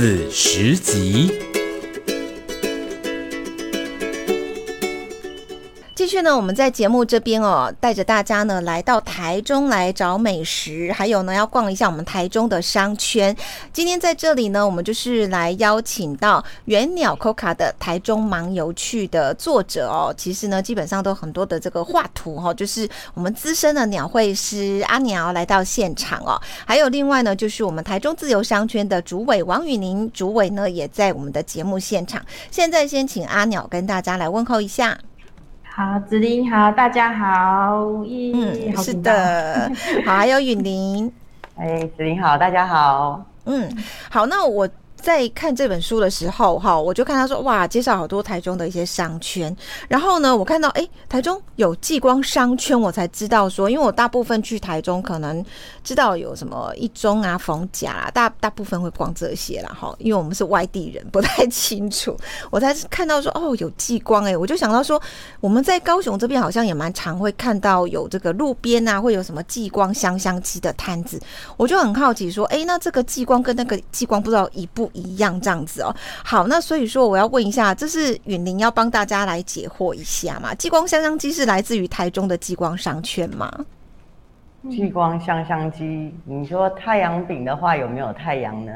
子时集。继续呢，我们在节目这边哦，带着大家呢来到台中来找美食，还有呢要逛一下我们台中的商圈。今天在这里呢，我们就是来邀请到原鸟 COCA 的台中盲游趣的作者哦。其实呢，基本上都很多的这个画图哈、哦，就是我们资深的鸟绘师阿鸟来到现场哦。还有另外呢，就是我们台中自由商圈的主委王宇宁主委呢，也在我们的节目现场。现在先请阿鸟跟大家来问候一下。好，子琳好，大家好，咦，嗯，是的，好，还有允玲，哎，子琳好，大家好，嗯，好，那我。在看这本书的时候，哈，我就看他说，哇，介绍好多台中的一些商圈。然后呢，我看到，哎，台中有继光商圈，我才知道说，因为我大部分去台中，可能知道有什么一中啊、逢甲啊，大大部分会逛这些啦，哈，因为我们是外地人，不太清楚。我才看到说，哦，有继光，哎，我就想到说，我们在高雄这边好像也蛮常会看到有这个路边啊，会有什么继光香香鸡的摊子，我就很好奇说，哎，那这个继光跟那个继光不知道一不一样这样子哦，好，那所以说我要问一下，这是允玲要帮大家来解惑一下嘛？激光香香鸡是来自于台中的激光商圈吗？激光香香鸡，你说太阳饼的话有没有太阳呢？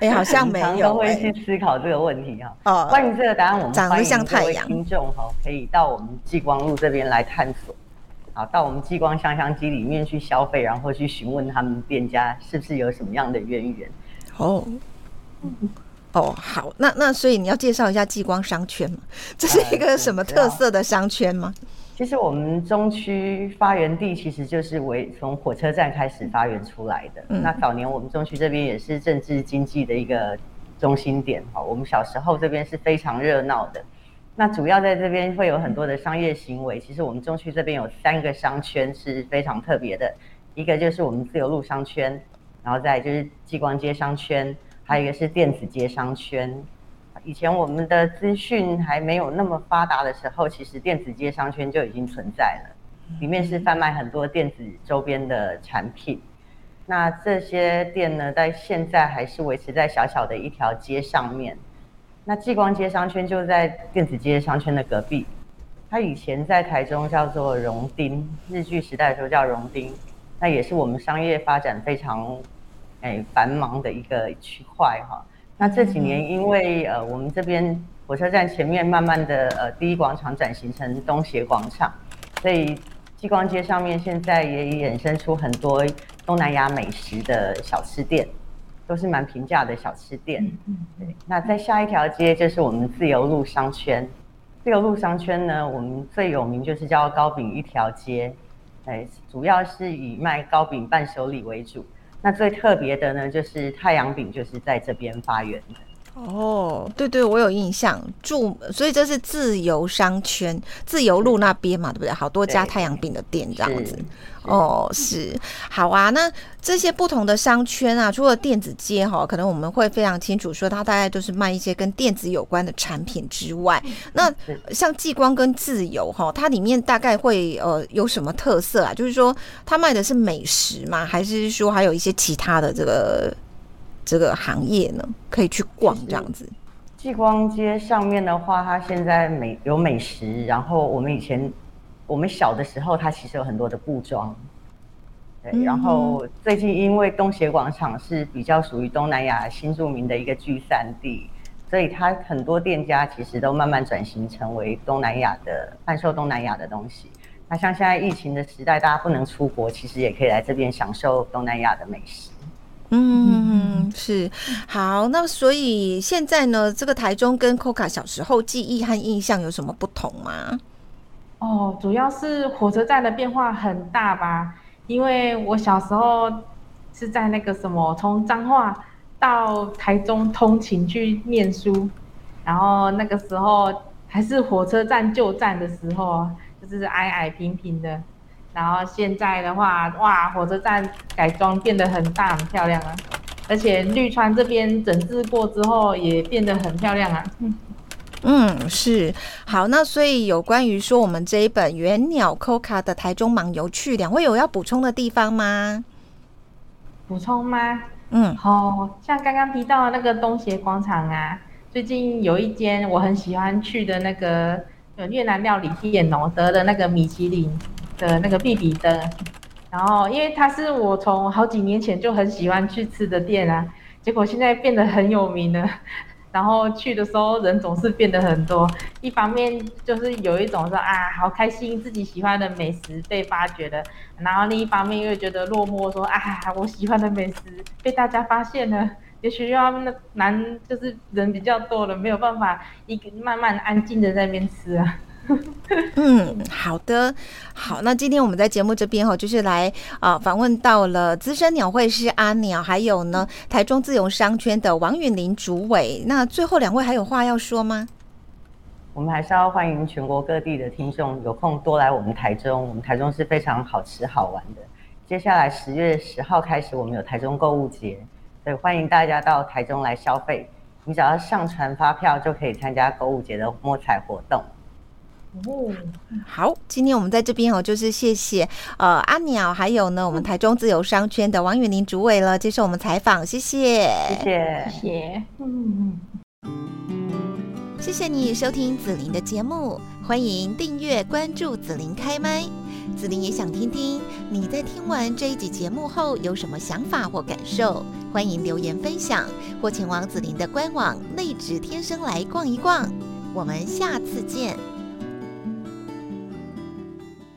哎、欸，好像没有、会去思考这个问题哈。哦，关于这个答案，我们长得像太阳。听众哈，可以到我们激光路这边来探索，好，到我们激光香香机里面去消费，然后去询问他们店家是不是有什么样的渊源。哦。哦，好，那那所以你要介绍一下继光商圈吗？这是一个什么特色的商圈吗？呃、其实我们中区发源地其实就是为从火车站开始发源出来的。嗯、那早年我们中区这边也是政治经济的一个中心点哈。我们小时候这边是非常热闹的。那主要在这边会有很多的商业行为。其实我们中区这边有三个商圈是非常特别的，一个就是我们自由路商圈，然后再就是继光街商圈。还有一个是电子街商圈，以前我们的资讯还没有那么发达的时候，其实电子街商圈就已经存在了，里面是贩卖很多电子周边的产品。那这些店呢，在现在还是维持在小小的一条街上面。那继光街商圈就在电子街商圈的隔壁，它以前在台中叫做荣町，日据时代的时候叫荣町，那也是我们商业发展非常。哎，繁忙的一个区块哈。那这几年，因为呃，我们这边火车站前面慢慢的呃，第一广场转型成东协广场，所以激光街上面现在也衍生出很多东南亚美食的小吃店，都是蛮平价的小吃店。嗯对，那在下一条街就是我们自由路商圈。自由路商圈呢，我们最有名就是叫糕饼一条街，哎，主要是以卖糕饼伴手礼为主。那最特别的呢，就是太阳饼，就是在这边发源的。哦，对对，我有印象，住，所以这是自由商圈，自由路那边嘛，对不对？好多家太阳饼的店这样子。哦，是，好啊。那这些不同的商圈啊，除了电子街哈，可能我们会非常清楚说，它大概都是卖一些跟电子有关的产品之外，那像继光跟自由哈，它里面大概会呃有什么特色啊？就是说，它卖的是美食吗？还是说还有一些其他的这个？这个行业呢，可以去逛这样子。继光街上面的话，它现在美有美食，然后我们以前我们小的时候，它其实有很多的布庄。对，然后最近因为东协广场是比较属于东南亚新著名的一个聚散地，所以它很多店家其实都慢慢转型成为东南亚的贩售东南亚的东西。那像现在疫情的时代，大家不能出国，其实也可以来这边享受东南亚的美食。嗯，是好。那所以现在呢，这个台中跟 COCA 小时候记忆和印象有什么不同吗？哦，主要是火车站的变化很大吧。因为我小时候是在那个什么，从彰化到台中通勤去念书，然后那个时候还是火车站旧站的时候，就是矮矮平平的。然后现在的话，哇，火车站改装变得很大很漂亮啊，而且绿川这边整治过之后也变得很漂亮啊。嗯，是好，那所以有关于说我们这一本原鸟 COCA 的台中盲游趣，两位有要补充的地方吗？补充吗？嗯，哦，像刚刚提到的那个东协广场啊，最近有一间我很喜欢去的那个越南料理店哦，得了那个米其林的那个必比登，然后因为它是我从好几年前就很喜欢去吃的店啊，结果现在变得很有名了。然后去的时候人总是变得很多，一方面就是有一种说啊，好开心自己喜欢的美食被发掘了，然后另一方面又觉得落寞，说啊，我喜欢的美食被大家发现了，也许要那难就是人比较多了，没有办法一个慢慢安静的在那边吃啊。嗯，好的，好，那今天我们在节目这边哈，就是来啊访问到了资深鸟会师阿鸟，还有呢台中自由商圈的王允林主委。那最后两位还有话要说吗？我们还是要欢迎全国各地的听众有空多来我们台中，我们台中是非常好吃好玩的。接下来十月十号开始，我们有台中购物节，所以欢迎大家到台中来消费。你只要上传发票就可以参加购物节的摸彩活动。哦，好，今天我们在这边哦，就是谢谢呃阿鸟，还有呢我们台中自由商圈的王允玲主委了，接受我们采访，谢谢，谢谢，谢谢，嗯，谢。谢你收听紫琳的节目，欢迎订阅关注紫琳开麦，紫琳也想听听你在听完这一集节目后有什么想法或感受，欢迎留言分享或前往紫琳的官网内指天生来逛一逛，我们下次见。